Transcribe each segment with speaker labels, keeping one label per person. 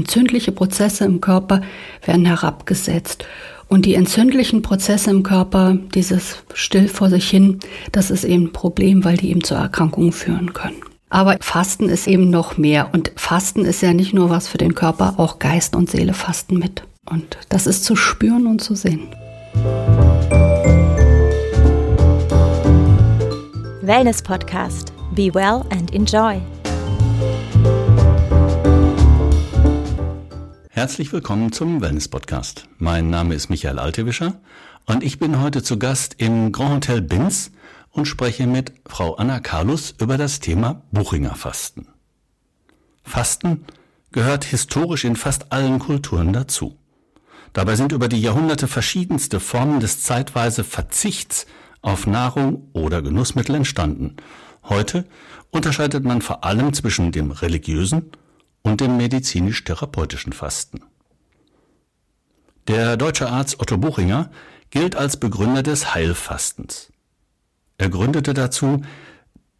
Speaker 1: entzündliche Prozesse im Körper werden herabgesetzt. Und die entzündlichen Prozesse im Körper, dieses still vor sich hin, das ist eben ein Problem, weil die eben zu Erkrankungen führen können. Aber Fasten ist eben noch mehr. Und Fasten ist ja nicht nur was für den Körper, auch Geist und Seele fasten mit. Und das ist zu spüren und zu sehen.
Speaker 2: Wellness Podcast. Be well and enjoy.
Speaker 3: Herzlich willkommen zum Wellness Podcast. Mein Name ist Michael Altewischer und ich bin heute zu Gast im Grand Hotel Binz und spreche mit Frau Anna Carlus über das Thema Buchinger Fasten. Fasten gehört historisch in fast allen Kulturen dazu. Dabei sind über die Jahrhunderte verschiedenste Formen des zeitweise Verzichts auf Nahrung oder Genussmittel entstanden. Heute unterscheidet man vor allem zwischen dem religiösen und dem medizinisch-therapeutischen Fasten. Der deutsche Arzt Otto Buchinger gilt als Begründer des Heilfastens. Er gründete dazu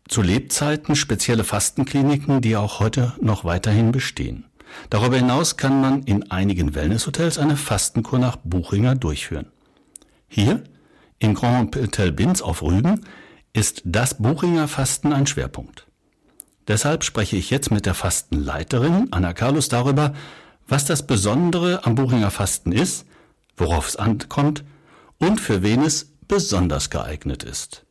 Speaker 3: zu Lebzeiten spezielle Fastenkliniken, die auch heute noch weiterhin bestehen. Darüber hinaus kann man in einigen Wellnesshotels eine Fastenkur nach Buchinger durchführen. Hier, im Grand Hotel Binz auf Rügen, ist das Buchinger Fasten ein Schwerpunkt. Deshalb spreche ich jetzt mit der Fastenleiterin Anna Carlos darüber, was das Besondere am Buchinger Fasten ist, worauf es ankommt und für wen es besonders geeignet ist.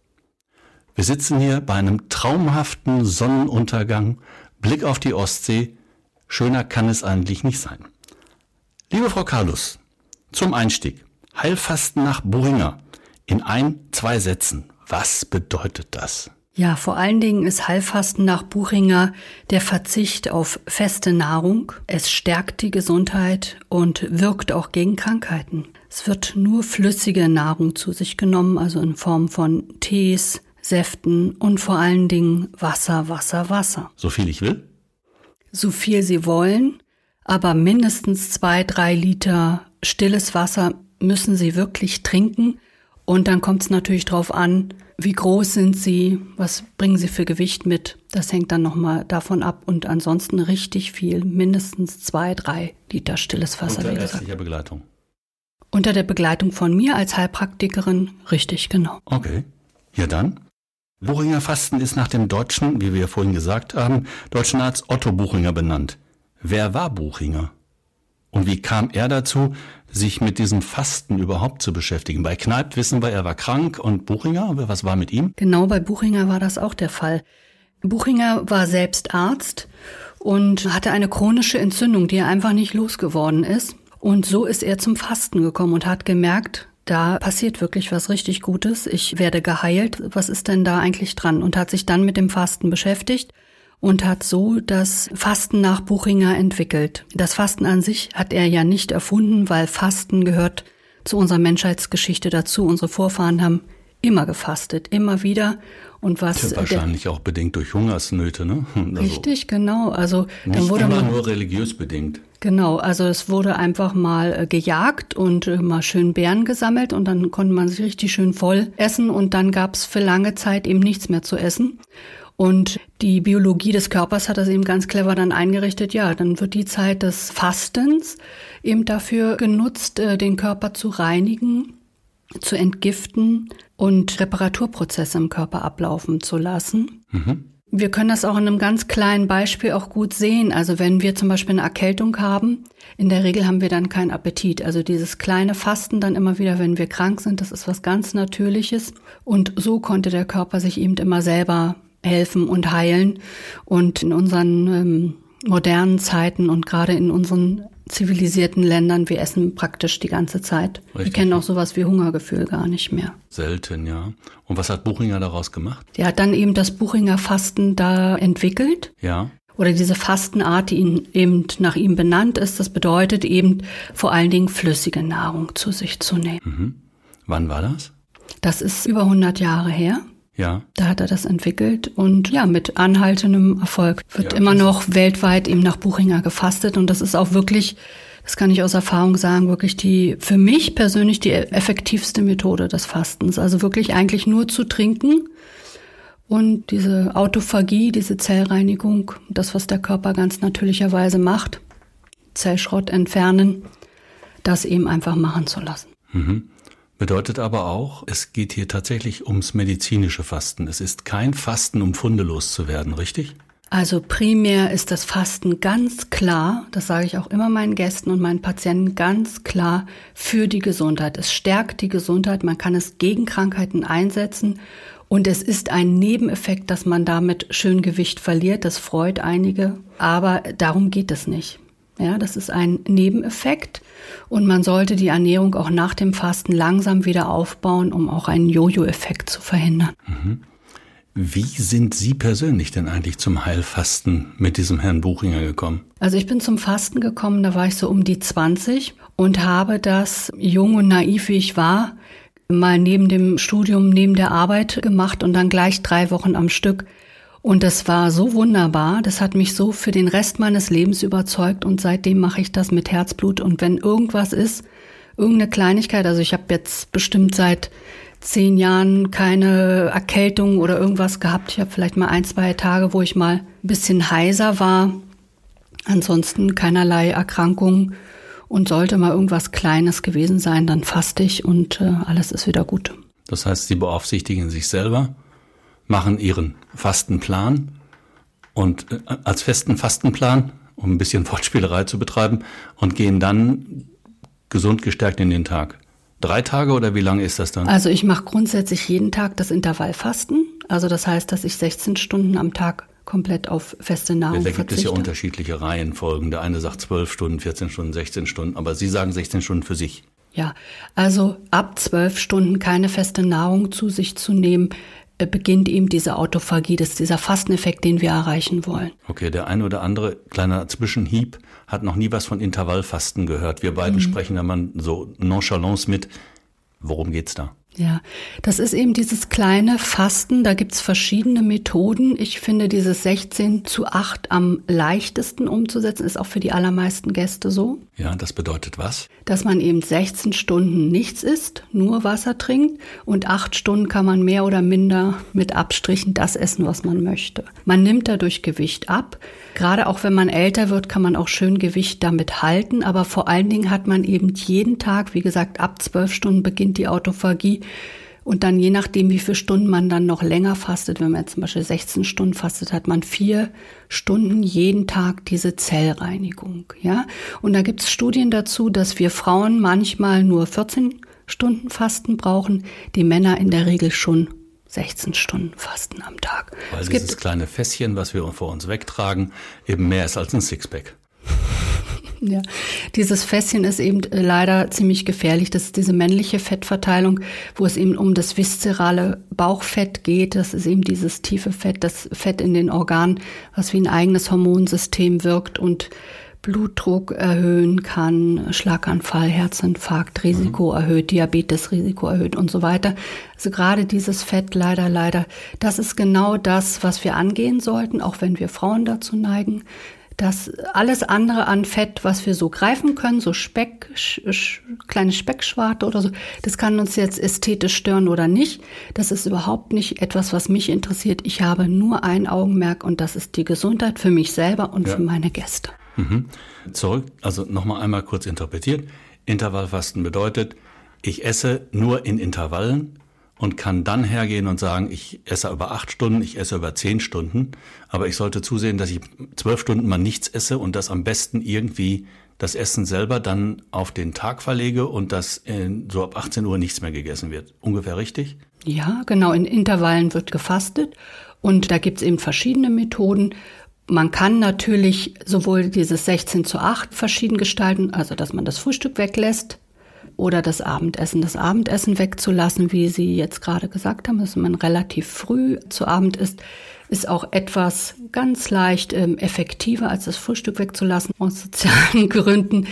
Speaker 3: Wir sitzen hier bei einem traumhaften Sonnenuntergang, Blick auf die Ostsee. Schöner kann es eigentlich nicht sein. Liebe Frau Carlos, zum Einstieg. Heilfasten nach Buchinger. In ein, zwei Sätzen. Was bedeutet das?
Speaker 1: Ja, vor allen Dingen ist Heilfasten nach Buchinger der Verzicht auf feste Nahrung. Es stärkt die Gesundheit und wirkt auch gegen Krankheiten. Es wird nur flüssige Nahrung zu sich genommen, also in Form von Tees, Säften und vor allen Dingen Wasser, Wasser, Wasser.
Speaker 3: So viel ich will?
Speaker 1: So viel Sie wollen, aber mindestens zwei, drei Liter stilles Wasser müssen Sie wirklich trinken. Und dann kommt es natürlich darauf an, wie groß sind sie? Was bringen sie für Gewicht mit? Das hängt dann nochmal davon ab. Und ansonsten richtig viel, mindestens zwei, drei Liter stilles Wasser.
Speaker 3: Unter ärztlicher Begleitung.
Speaker 1: Unter der Begleitung von mir als Heilpraktikerin, richtig, genau.
Speaker 3: Okay. Ja dann. Buchinger Fasten ist nach dem deutschen, wie wir vorhin gesagt haben, deutschen Arzt Otto Buchinger benannt. Wer war Buchinger? Und wie kam er dazu, sich mit diesem Fasten überhaupt zu beschäftigen? Bei Kneipp wissen wir, er war krank und Buchinger, was war mit ihm?
Speaker 1: Genau, bei Buchinger war das auch der Fall. Buchinger war selbst Arzt und hatte eine chronische Entzündung, die er einfach nicht losgeworden ist. Und so ist er zum Fasten gekommen und hat gemerkt, da passiert wirklich was richtig Gutes. Ich werde geheilt. Was ist denn da eigentlich dran? Und hat sich dann mit dem Fasten beschäftigt und hat so das Fasten nach Buchinger entwickelt. Das Fasten an sich hat er ja nicht erfunden, weil Fasten gehört zu unserer Menschheitsgeschichte dazu. Unsere Vorfahren haben immer gefastet, immer wieder. Und was
Speaker 3: ja, wahrscheinlich auch bedingt durch Hungersnöte, ne?
Speaker 1: Also richtig, genau. Also
Speaker 3: nicht dann wurde man, nur religiös bedingt.
Speaker 1: Genau, also es wurde einfach mal äh, gejagt und äh, mal schön Beeren gesammelt und dann konnte man sich richtig schön voll essen und dann gab es für lange Zeit eben nichts mehr zu essen. Und die Biologie des Körpers hat das eben ganz clever dann eingerichtet. Ja, dann wird die Zeit des Fastens eben dafür genutzt, äh, den Körper zu reinigen, zu entgiften und Reparaturprozesse im Körper ablaufen zu lassen. Mhm. Wir können das auch in einem ganz kleinen Beispiel auch gut sehen. Also wenn wir zum Beispiel eine Erkältung haben, in der Regel haben wir dann keinen Appetit. Also dieses kleine Fasten dann immer wieder, wenn wir krank sind, das ist was ganz Natürliches. Und so konnte der Körper sich eben immer selber helfen und heilen. Und in unseren ähm, modernen Zeiten und gerade in unseren zivilisierten Ländern, wir essen praktisch die ganze Zeit. Richtig. Wir kennen auch sowas wie Hungergefühl gar nicht mehr.
Speaker 3: Selten, ja. Und was hat Buchinger daraus gemacht?
Speaker 1: Der hat dann eben das Buchinger Fasten da entwickelt.
Speaker 3: Ja.
Speaker 1: Oder diese Fastenart, die ihn eben nach ihm benannt ist. Das bedeutet eben vor allen Dingen flüssige Nahrung zu sich zu nehmen.
Speaker 3: Mhm. Wann war das?
Speaker 1: Das ist über 100 Jahre her.
Speaker 3: Ja.
Speaker 1: Da hat er das entwickelt und ja, mit anhaltendem Erfolg wird ja, immer noch weltweit eben nach Buchinger gefastet und das ist auch wirklich, das kann ich aus Erfahrung sagen, wirklich die, für mich persönlich die effektivste Methode des Fastens. Also wirklich eigentlich nur zu trinken und diese Autophagie, diese Zellreinigung, das, was der Körper ganz natürlicherweise macht, Zellschrott entfernen, das eben einfach machen zu lassen.
Speaker 3: Mhm. Bedeutet aber auch, es geht hier tatsächlich ums medizinische Fasten. Es ist kein Fasten, um Funde loszuwerden, richtig?
Speaker 1: Also primär ist das Fasten ganz klar, das sage ich auch immer meinen Gästen und meinen Patienten ganz klar für die Gesundheit. Es stärkt die Gesundheit, man kann es gegen Krankheiten einsetzen und es ist ein Nebeneffekt, dass man damit schön Gewicht verliert. Das freut einige, aber darum geht es nicht. Ja, das ist ein Nebeneffekt und man sollte die Ernährung auch nach dem Fasten langsam wieder aufbauen, um auch einen Jojo-Effekt zu verhindern. Mhm.
Speaker 3: Wie sind Sie persönlich denn eigentlich zum Heilfasten mit diesem Herrn Buchinger gekommen?
Speaker 1: Also ich bin zum Fasten gekommen, da war ich so um die 20 und habe das jung und naiv wie ich war, mal neben dem Studium, neben der Arbeit gemacht und dann gleich drei Wochen am Stück. Und das war so wunderbar, das hat mich so für den Rest meines Lebens überzeugt und seitdem mache ich das mit Herzblut und wenn irgendwas ist, irgendeine Kleinigkeit, also ich habe jetzt bestimmt seit zehn Jahren keine Erkältung oder irgendwas gehabt. Ich habe vielleicht mal ein, zwei Tage, wo ich mal ein bisschen heiser war. Ansonsten keinerlei Erkrankung. Und sollte mal irgendwas Kleines gewesen sein, dann faste ich und äh, alles ist wieder gut.
Speaker 3: Das heißt, Sie beaufsichtigen sich selber, machen Ihren Fastenplan und äh, als festen Fastenplan, um ein bisschen Wortspielerei zu betreiben, und gehen dann gesund gestärkt in den Tag. Drei Tage oder wie lange ist das dann?
Speaker 1: Also ich mache grundsätzlich jeden Tag das Intervallfasten. Also das heißt, dass ich 16 Stunden am Tag komplett auf feste Nahrung ja,
Speaker 3: Da gibt
Speaker 1: verzichte.
Speaker 3: es ja unterschiedliche Reihenfolgen. Der eine sagt 12 Stunden, 14 Stunden, 16 Stunden, aber Sie sagen 16 Stunden für sich.
Speaker 1: Ja, also ab 12 Stunden keine feste Nahrung zu sich zu nehmen, beginnt eben diese Autophagie, das ist dieser Fasteneffekt, den wir erreichen wollen.
Speaker 3: Okay, der eine oder andere kleiner Zwischenhieb hat noch nie was von Intervallfasten gehört. Wir beiden mhm. sprechen da mal so nonchalance mit. Worum geht's da?
Speaker 1: Ja, das ist eben dieses kleine Fasten. Da gibt's verschiedene Methoden. Ich finde dieses 16 zu 8 am leichtesten umzusetzen, ist auch für die allermeisten Gäste so.
Speaker 3: Ja, das bedeutet was?
Speaker 1: Dass man eben 16 Stunden nichts isst, nur Wasser trinkt und 8 Stunden kann man mehr oder minder mit Abstrichen das essen, was man möchte. Man nimmt dadurch Gewicht ab. Gerade auch wenn man älter wird, kann man auch schön Gewicht damit halten. Aber vor allen Dingen hat man eben jeden Tag, wie gesagt, ab 12 Stunden beginnt die Autophagie und dann je nachdem, wie viele Stunden man dann noch länger fastet, wenn man jetzt zum Beispiel 16 Stunden fastet, hat man vier Stunden jeden Tag diese Zellreinigung. Ja? Und da gibt es Studien dazu, dass wir Frauen manchmal nur 14 Stunden Fasten brauchen, die Männer in der Regel schon 16 Stunden Fasten am Tag.
Speaker 3: Weil es dieses kleine Fässchen, was wir vor uns wegtragen, eben mehr ist als ein Sixpack.
Speaker 1: Ja, dieses Fässchen ist eben äh, leider ziemlich gefährlich. Das ist diese männliche Fettverteilung, wo es eben um das viszerale Bauchfett geht. Das ist eben dieses tiefe Fett, das Fett in den Organen, was wie ein eigenes Hormonsystem wirkt und Blutdruck erhöhen kann, Schlaganfall, Herzinfarkt, Risiko mhm. erhöht, Diabetesrisiko erhöht und so weiter. Also gerade dieses Fett leider, leider, das ist genau das, was wir angehen sollten, auch wenn wir Frauen dazu neigen, dass alles andere an Fett, was wir so greifen können, so Speck, sch, sch, kleine Speckschwarte oder so, das kann uns jetzt ästhetisch stören oder nicht. Das ist überhaupt nicht etwas, was mich interessiert. Ich habe nur ein Augenmerk und das ist die Gesundheit für mich selber und ja. für meine Gäste.
Speaker 3: Mhm. Zurück, also nochmal einmal kurz interpretiert. Intervallfasten bedeutet, ich esse nur in Intervallen und kann dann hergehen und sagen, ich esse über acht Stunden, ich esse über zehn Stunden, aber ich sollte zusehen, dass ich zwölf Stunden mal nichts esse und das am besten irgendwie das Essen selber dann auf den Tag verlege und dass so ab 18 Uhr nichts mehr gegessen wird. Ungefähr richtig?
Speaker 1: Ja, genau. In Intervallen wird gefastet und da gibt's eben verschiedene Methoden. Man kann natürlich sowohl dieses 16 zu 8 verschieden gestalten, also dass man das Frühstück weglässt, oder das Abendessen. Das Abendessen wegzulassen, wie Sie jetzt gerade gesagt haben, dass man relativ früh zu Abend isst, ist auch etwas ganz leicht ähm, effektiver als das Frühstück wegzulassen aus sozialen Gründen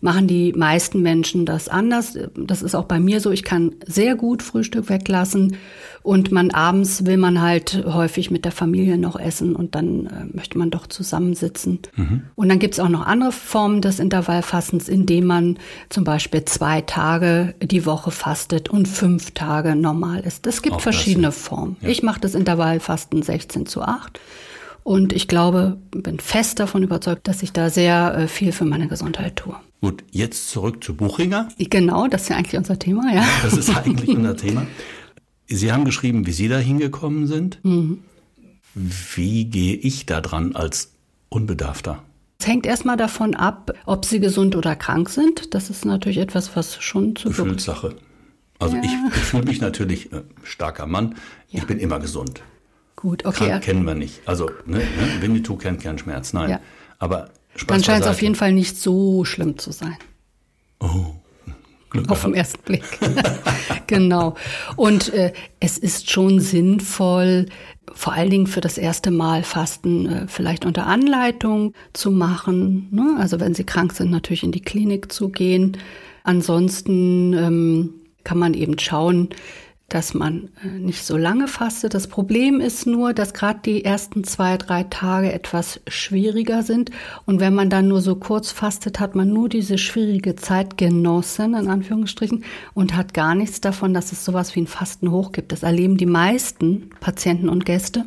Speaker 1: machen die meisten Menschen das anders. Das ist auch bei mir so. Ich kann sehr gut Frühstück weglassen und man abends will man halt häufig mit der Familie noch essen und dann äh, möchte man doch zusammensitzen. Mhm. Und dann gibt's auch noch andere Formen des Intervallfastens, indem man zum Beispiel zwei Tage die Woche fastet und fünf Tage normal ist. Es gibt auch verschiedene das, ja. Formen. Ja. Ich mache das Intervallfasten 16 zu 8 Und ich glaube, bin fest davon überzeugt, dass ich da sehr äh, viel für meine Gesundheit tue.
Speaker 3: Gut, jetzt zurück zu Buchinger.
Speaker 1: Genau, das ist ja eigentlich unser Thema, ja.
Speaker 3: Das ist eigentlich unser Thema. Sie haben geschrieben, wie Sie da hingekommen sind. Mhm. Wie gehe ich da dran als Unbedarfter?
Speaker 1: Es hängt erstmal davon ab, ob Sie gesund oder krank sind. Das ist natürlich etwas, was schon zu
Speaker 3: Gefühlssache. Also ja. ich, ich fühle mich natürlich äh, starker Mann. Ja. Ich bin immer gesund.
Speaker 1: Gut, okay.
Speaker 3: Krank kennen wir nicht. Also ne, ne, Winnetou kennt keinen Schmerz. Nein. Ja. Aber
Speaker 1: Spaß Dann scheint es auf jeden Fall nicht so schlimm zu sein.
Speaker 3: Oh.
Speaker 1: Glück auf den ersten Blick. genau. Und äh, es ist schon sinnvoll, vor allen Dingen für das erste Mal Fasten äh, vielleicht unter Anleitung zu machen. Ne? Also wenn Sie krank sind, natürlich in die Klinik zu gehen. Ansonsten ähm, kann man eben schauen, dass man äh, nicht so lange fastet. Das Problem ist nur, dass gerade die ersten zwei, drei Tage etwas schwieriger sind. Und wenn man dann nur so kurz fastet, hat man nur diese schwierige Zeit genossen, in Anführungsstrichen, und hat gar nichts davon, dass es sowas wie ein Fasten hoch gibt. Das erleben die meisten Patienten und Gäste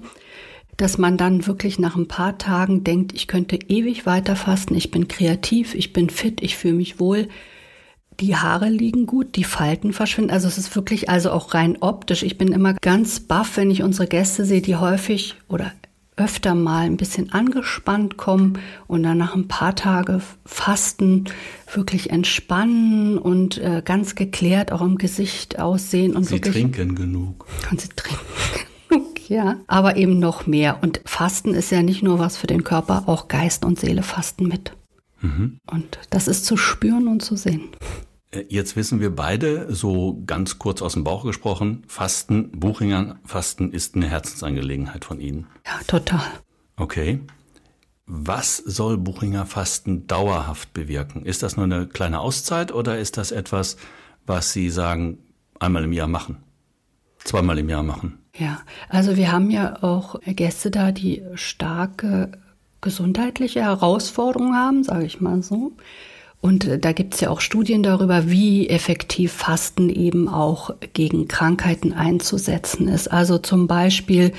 Speaker 1: dass man dann wirklich nach ein paar Tagen denkt, ich könnte ewig weiter fasten, ich bin kreativ, ich bin fit, ich fühle mich wohl die Haare liegen gut, die Falten verschwinden. Also es ist wirklich, also auch rein optisch. Ich bin immer ganz baff, wenn ich unsere Gäste sehe, die häufig oder öfter mal ein bisschen angespannt kommen und dann nach ein paar Tage Fasten wirklich entspannen und äh, ganz geklärt auch im Gesicht aussehen. Und
Speaker 3: sie
Speaker 1: wirklich,
Speaker 3: trinken genug.
Speaker 1: Und sie trinken genug, ja. Aber eben noch mehr. Und Fasten ist ja nicht nur was für den Körper, auch Geist und Seele fasten mit. Mhm. Und das ist zu spüren und zu sehen.
Speaker 3: Äh, jetzt wissen wir beide, so ganz kurz aus dem Bauch gesprochen, Fasten, Buchinger Fasten ist eine Herzensangelegenheit von Ihnen.
Speaker 1: Ja, total.
Speaker 3: Okay. Was soll Buchinger Fasten dauerhaft bewirken? Ist das nur eine kleine Auszeit oder ist das etwas, was Sie sagen, einmal im Jahr machen? Zweimal im Jahr machen?
Speaker 1: Ja, also wir haben ja auch Gäste da, die starke gesundheitliche Herausforderungen haben, sage ich mal so. Und äh, da gibt es ja auch Studien darüber, wie effektiv Fasten eben auch gegen Krankheiten einzusetzen ist. Also zum Beispiel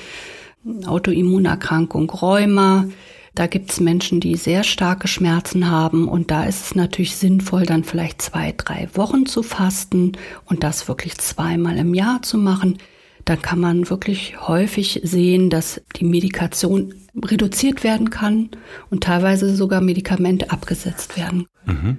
Speaker 1: Autoimmunerkrankung, Rheuma. Da gibt es Menschen, die sehr starke Schmerzen haben und da ist es natürlich sinnvoll, dann vielleicht zwei, drei Wochen zu fasten und das wirklich zweimal im Jahr zu machen. Da kann man wirklich häufig sehen, dass die Medikation reduziert werden kann und teilweise sogar Medikamente abgesetzt werden. Mhm.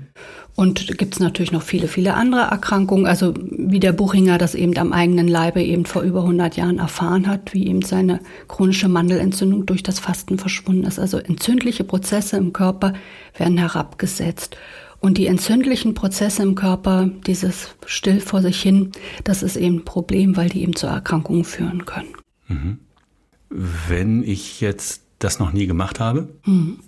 Speaker 1: Und gibt es natürlich noch viele, viele andere Erkrankungen, also wie der Buchinger das eben am eigenen Leibe eben vor über 100 Jahren erfahren hat, wie eben seine chronische Mandelentzündung durch das Fasten verschwunden ist. Also entzündliche Prozesse im Körper werden herabgesetzt. Und die entzündlichen Prozesse im Körper, dieses still vor sich hin, das ist eben ein Problem, weil die eben zu Erkrankungen führen können. Mhm.
Speaker 3: Wenn ich jetzt das noch nie gemacht habe, mhm.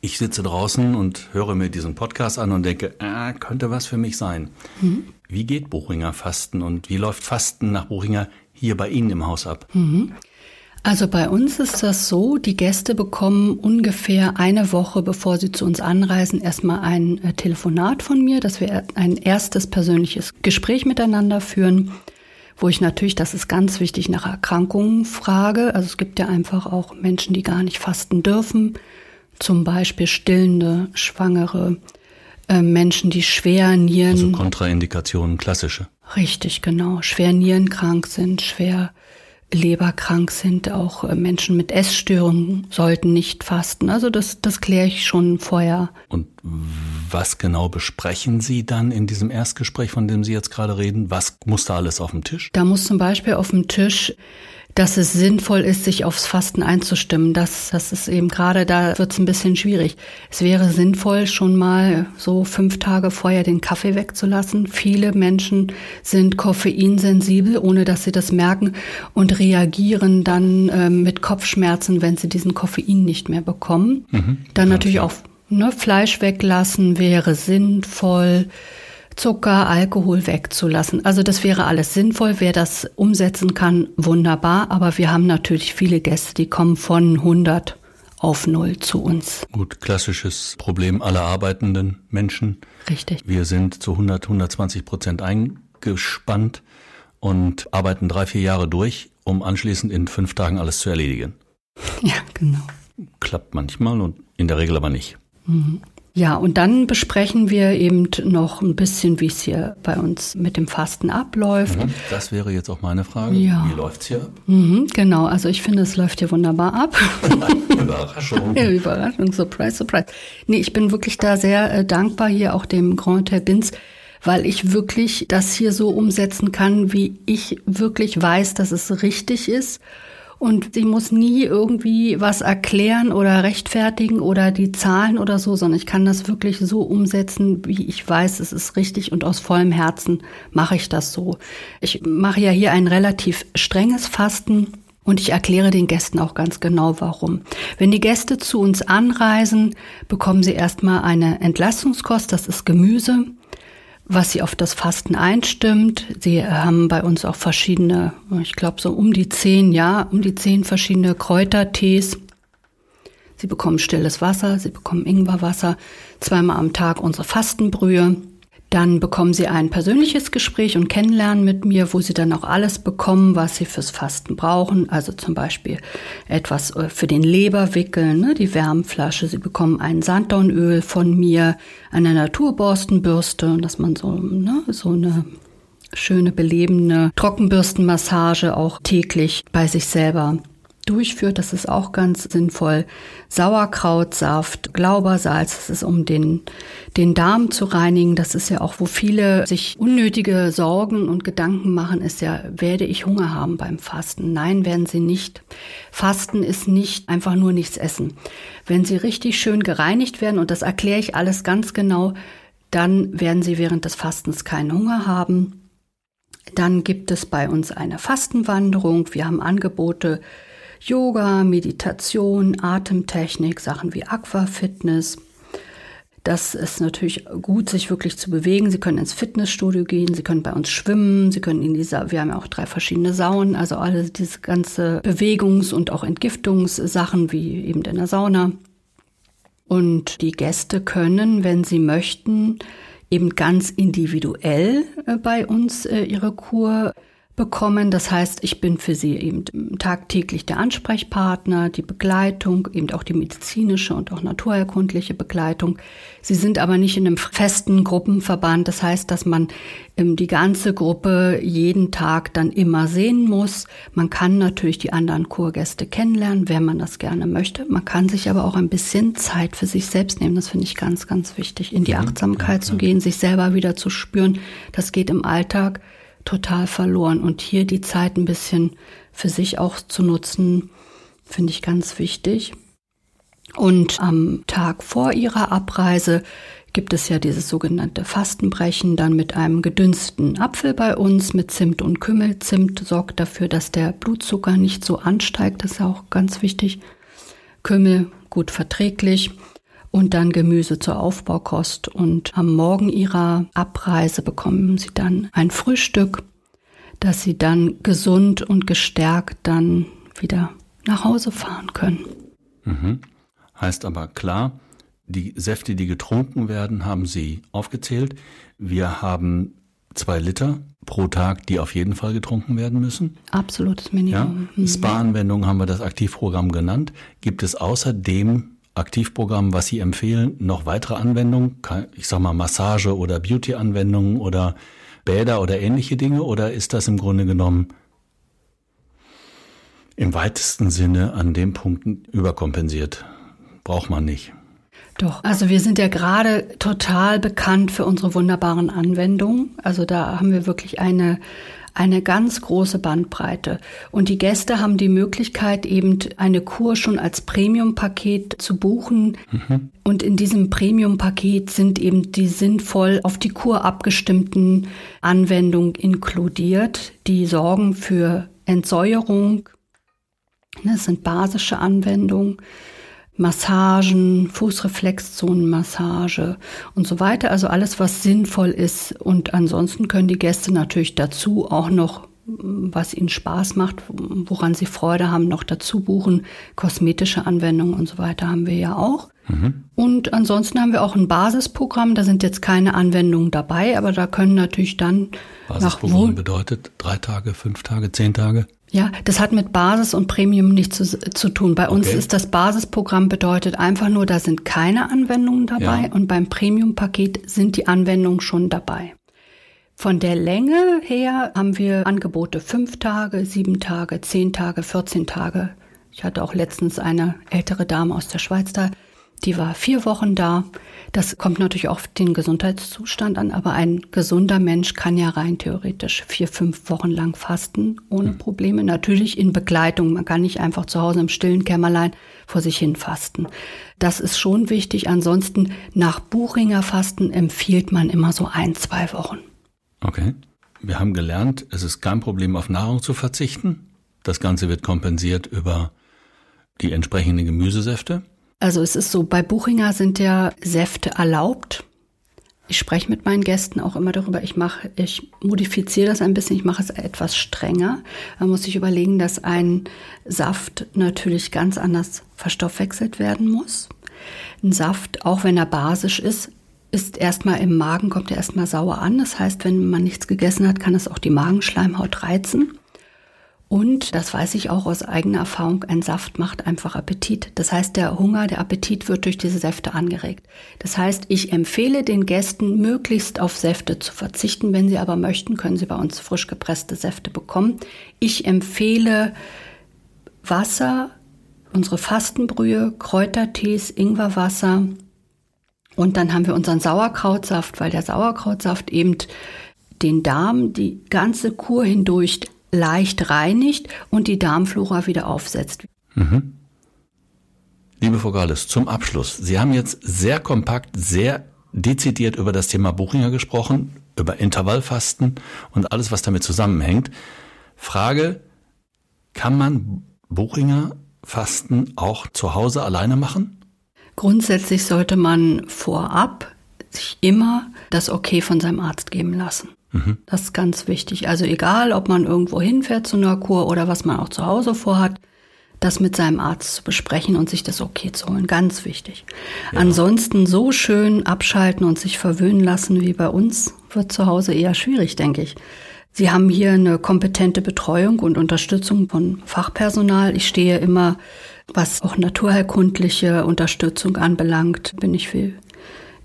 Speaker 3: ich sitze draußen und höre mir diesen Podcast an und denke, ah, könnte was für mich sein. Mhm. Wie geht Buchinger Fasten und wie läuft Fasten nach Buchinger hier bei Ihnen im Haus ab?
Speaker 1: Also bei uns ist das so, die Gäste bekommen ungefähr eine Woche, bevor sie zu uns anreisen, erstmal ein äh, Telefonat von mir, dass wir ein erstes persönliches Gespräch miteinander führen, wo ich natürlich, das ist ganz wichtig, nach Erkrankungen frage. Also es gibt ja einfach auch Menschen, die gar nicht fasten dürfen, zum Beispiel stillende, schwangere, äh, Menschen, die schwer Nieren. Also
Speaker 3: Kontraindikationen, klassische.
Speaker 1: Richtig, genau. Schwer nierenkrank sind, schwer leberkrank sind, auch äh, Menschen mit Essstörungen sollten nicht fasten. Also das, das kläre ich schon vorher.
Speaker 3: Und was genau besprechen Sie dann in diesem Erstgespräch, von dem Sie jetzt gerade reden? Was muss da alles auf dem Tisch?
Speaker 1: Da muss zum Beispiel auf dem Tisch dass es sinnvoll ist, sich aufs Fasten einzustimmen. Das, das ist eben gerade, da wird es ein bisschen schwierig. Es wäre sinnvoll, schon mal so fünf Tage vorher den Kaffee wegzulassen. Viele Menschen sind koffeinsensibel, ohne dass sie das merken und reagieren dann äh, mit Kopfschmerzen, wenn sie diesen Koffein nicht mehr bekommen. Mhm, dann natürlich auch ne, Fleisch weglassen wäre sinnvoll. Zucker, Alkohol wegzulassen. Also das wäre alles sinnvoll. Wer das umsetzen kann, wunderbar. Aber wir haben natürlich viele Gäste, die kommen von 100 auf Null zu uns.
Speaker 3: Gut, klassisches Problem aller arbeitenden Menschen.
Speaker 1: Richtig.
Speaker 3: Wir sind zu 100, 120 Prozent eingespannt und arbeiten drei, vier Jahre durch, um anschließend in fünf Tagen alles zu erledigen.
Speaker 1: Ja, genau.
Speaker 3: klappt manchmal und in der Regel aber nicht.
Speaker 1: Mhm. Ja, und dann besprechen wir eben noch ein bisschen, wie es hier bei uns mit dem Fasten abläuft.
Speaker 3: Mhm, das wäre jetzt auch meine Frage.
Speaker 1: Ja.
Speaker 3: Wie läuft es hier ab?
Speaker 1: Mhm, genau, also ich finde, es läuft hier wunderbar ab.
Speaker 3: Überraschung.
Speaker 1: Ja, Überraschung, Surprise, Surprise. Nee, ich bin wirklich da sehr äh, dankbar hier auch dem Grand Hotel Binz, weil ich wirklich das hier so umsetzen kann, wie ich wirklich weiß, dass es richtig ist und sie muss nie irgendwie was erklären oder rechtfertigen oder die Zahlen oder so, sondern ich kann das wirklich so umsetzen, wie ich weiß, es ist richtig und aus vollem Herzen mache ich das so. Ich mache ja hier ein relativ strenges Fasten. Und ich erkläre den Gästen auch ganz genau, warum. Wenn die Gäste zu uns anreisen, bekommen sie erstmal eine Entlastungskost, das ist Gemüse was sie auf das Fasten einstimmt. Sie haben bei uns auch verschiedene, ich glaube so um die zehn, ja, um die zehn verschiedene Kräutertees. Sie bekommen stilles Wasser, sie bekommen Ingwerwasser, zweimal am Tag unsere Fastenbrühe. Dann bekommen Sie ein persönliches Gespräch und Kennenlernen mit mir, wo Sie dann auch alles bekommen, was Sie fürs Fasten brauchen. Also zum Beispiel etwas äh, für den Leber wickeln, ne, die Wärmflasche. Sie bekommen ein Sanddornöl von mir, eine Naturborstenbürste, dass man so, ne, so eine schöne belebende Trockenbürstenmassage auch täglich bei sich selber durchführt. Das ist auch ganz sinnvoll. Sauerkrautsaft, Glaubersalz, das ist um den, den Darm zu reinigen. Das ist ja auch, wo viele sich unnötige Sorgen und Gedanken machen, ist ja, werde ich Hunger haben beim Fasten? Nein, werden sie nicht. Fasten ist nicht einfach nur nichts essen. Wenn sie richtig schön gereinigt werden, und das erkläre ich alles ganz genau, dann werden sie während des Fastens keinen Hunger haben. Dann gibt es bei uns eine Fastenwanderung. Wir haben Angebote Yoga, Meditation, Atemtechnik, Sachen wie Aquafitness. Das ist natürlich gut, sich wirklich zu bewegen. Sie können ins Fitnessstudio gehen, Sie können bei uns schwimmen, Sie können in dieser, wir haben ja auch drei verschiedene Saunen, also alle diese ganze Bewegungs- und auch Entgiftungssachen wie eben in der Sauna. Und die Gäste können, wenn sie möchten, eben ganz individuell äh, bei uns äh, ihre Kur bekommen. Das heißt, ich bin für sie eben tagtäglich der Ansprechpartner, die Begleitung, eben auch die medizinische und auch naturerkundliche Begleitung. Sie sind aber nicht in einem festen Gruppenverband. Das heißt, dass man ähm, die ganze Gruppe jeden Tag dann immer sehen muss. Man kann natürlich die anderen Kurgäste kennenlernen, wenn man das gerne möchte. Man kann sich aber auch ein bisschen Zeit für sich selbst nehmen. Das finde ich ganz, ganz wichtig, in die Achtsamkeit zu gehen, sich selber wieder zu spüren. Das geht im Alltag total verloren. Und hier die Zeit ein bisschen für sich auch zu nutzen, finde ich ganz wichtig. Und am Tag vor ihrer Abreise gibt es ja dieses sogenannte Fastenbrechen dann mit einem gedünsten Apfel bei uns mit Zimt und Kümmel. Zimt sorgt dafür, dass der Blutzucker nicht so ansteigt. Das ist ja auch ganz wichtig. Kümmel gut verträglich und dann Gemüse zur Aufbaukost. Und am Morgen ihrer Abreise bekommen sie dann ein Frühstück, dass sie dann gesund und gestärkt dann wieder nach Hause fahren können.
Speaker 3: Mhm. Heißt aber klar, die Säfte, die getrunken werden, haben Sie aufgezählt. Wir haben zwei Liter pro Tag, die auf jeden Fall getrunken werden müssen.
Speaker 1: Absolutes Minimum.
Speaker 3: Ja? Mhm. Spa-Anwendung haben wir das Aktivprogramm genannt. Gibt es außerdem Aktivprogramm, was Sie empfehlen, noch weitere Anwendungen? Ich sag mal Massage oder Beauty-Anwendungen oder Bäder oder ähnliche Dinge? Oder ist das im Grunde genommen im weitesten Sinne an dem Punkt überkompensiert? Braucht man nicht.
Speaker 1: Doch, also wir sind ja gerade total bekannt für unsere wunderbaren Anwendungen. Also da haben wir wirklich eine, eine ganz große Bandbreite. Und die Gäste haben die Möglichkeit, eben eine Kur schon als Premium-Paket zu buchen. Mhm. Und in diesem Premium-Paket sind eben die sinnvoll auf die Kur abgestimmten Anwendungen inkludiert, die sorgen für Entsäuerung. Das sind basische Anwendungen. Massagen, Fußreflexzonenmassage und so weiter. Also alles, was sinnvoll ist. Und ansonsten können die Gäste natürlich dazu auch noch, was ihnen Spaß macht, woran sie Freude haben, noch dazu buchen. Kosmetische Anwendungen und so weiter haben wir ja auch. Mhm. Und ansonsten haben wir auch ein Basisprogramm. Da sind jetzt keine Anwendungen dabei, aber da können natürlich dann
Speaker 3: Basisprogramm bedeutet drei Tage, fünf Tage, zehn Tage?
Speaker 1: Ja, das hat mit Basis und Premium nichts zu, zu tun. Bei uns ist das Basisprogramm bedeutet einfach nur, da sind keine Anwendungen dabei ja. und beim Premium-Paket sind die Anwendungen schon dabei. Von der Länge her haben wir Angebote fünf Tage, sieben Tage, zehn Tage, 14 Tage. Ich hatte auch letztens eine ältere Dame aus der Schweiz da, die war vier Wochen da. Das kommt natürlich auch auf den Gesundheitszustand an, aber ein gesunder Mensch kann ja rein theoretisch vier, fünf Wochen lang fasten ohne hm. Probleme. Natürlich in Begleitung. Man kann nicht einfach zu Hause im stillen Kämmerlein vor sich hin fasten. Das ist schon wichtig. Ansonsten nach Buchinger Fasten empfiehlt man immer so ein, zwei Wochen.
Speaker 3: Okay. Wir haben gelernt, es ist kein Problem, auf Nahrung zu verzichten. Das Ganze wird kompensiert über die entsprechenden Gemüsesäfte.
Speaker 1: Also es ist so, bei Buchinger sind ja Säfte erlaubt. Ich spreche mit meinen Gästen auch immer darüber. Ich mache, ich modifiziere das ein bisschen. Ich mache es etwas strenger. Man muss sich überlegen, dass ein Saft natürlich ganz anders verstoffwechselt werden muss. Ein Saft, auch wenn er basisch ist, ist erstmal im Magen, kommt er erstmal sauer an. Das heißt, wenn man nichts gegessen hat, kann es auch die Magenschleimhaut reizen. Und, das weiß ich auch aus eigener Erfahrung, ein Saft macht einfach Appetit. Das heißt, der Hunger, der Appetit wird durch diese Säfte angeregt. Das heißt, ich empfehle den Gästen, möglichst auf Säfte zu verzichten. Wenn sie aber möchten, können sie bei uns frisch gepresste Säfte bekommen. Ich empfehle Wasser, unsere Fastenbrühe, Kräutertees, Ingwerwasser. Und dann haben wir unseren Sauerkrautsaft, weil der Sauerkrautsaft eben den Darm die ganze Kur hindurch leicht reinigt und die Darmflora wieder aufsetzt. Mhm.
Speaker 3: Liebe Frau Galles, zum Abschluss. Sie haben jetzt sehr kompakt, sehr dezidiert über das Thema Buchinger gesprochen, über Intervallfasten und alles, was damit zusammenhängt. Frage, kann man Buchinger Fasten auch zu Hause alleine machen?
Speaker 1: Grundsätzlich sollte man vorab sich immer das Okay von seinem Arzt geben lassen. Mhm. Das ist ganz wichtig. Also egal, ob man irgendwo hinfährt zu einer Kur oder was man auch zu Hause vorhat, das mit seinem Arzt zu besprechen und sich das okay zu holen. Ganz wichtig. Ja. Ansonsten so schön abschalten und sich verwöhnen lassen wie bei uns wird zu Hause eher schwierig, denke ich. Sie haben hier eine kompetente Betreuung und Unterstützung von Fachpersonal. Ich stehe immer, was auch naturheilkundliche Unterstützung anbelangt, bin ich für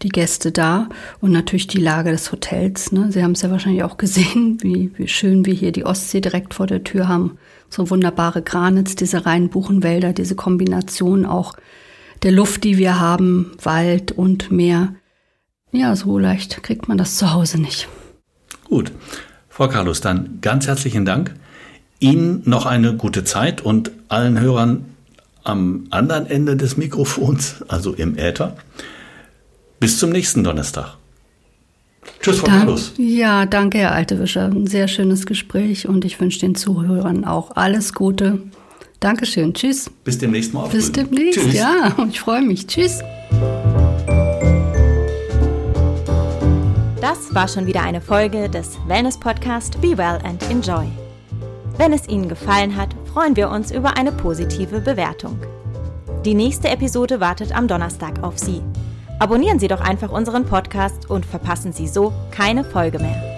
Speaker 1: die Gäste da und natürlich die Lage des Hotels. Ne? Sie haben es ja wahrscheinlich auch gesehen, wie, wie schön wir hier die Ostsee direkt vor der Tür haben. So wunderbare Granits, diese reinen Buchenwälder, diese Kombination auch der Luft, die wir haben, Wald und Meer. Ja, so leicht kriegt man das zu Hause nicht.
Speaker 3: Gut. Frau Carlos, dann ganz herzlichen Dank. Ihnen noch eine gute Zeit und allen Hörern am anderen Ende des Mikrofons, also im Äther, bis zum nächsten Donnerstag. Tschüss, Frau Carlos.
Speaker 1: Ja, danke, Herr Altewischer. Ein sehr schönes Gespräch und ich wünsche den Zuhörern auch alles Gute. Dankeschön. Tschüss.
Speaker 3: Bis demnächst mal.
Speaker 1: Bis demnächst, Tschüss. ja. Ich freue mich. Tschüss.
Speaker 2: Das war schon wieder eine Folge des Wellness-Podcast Be Well and Enjoy. Wenn es Ihnen gefallen hat, freuen wir uns über eine positive Bewertung. Die nächste Episode wartet am Donnerstag auf Sie. Abonnieren Sie doch einfach unseren Podcast und verpassen Sie so keine Folge mehr.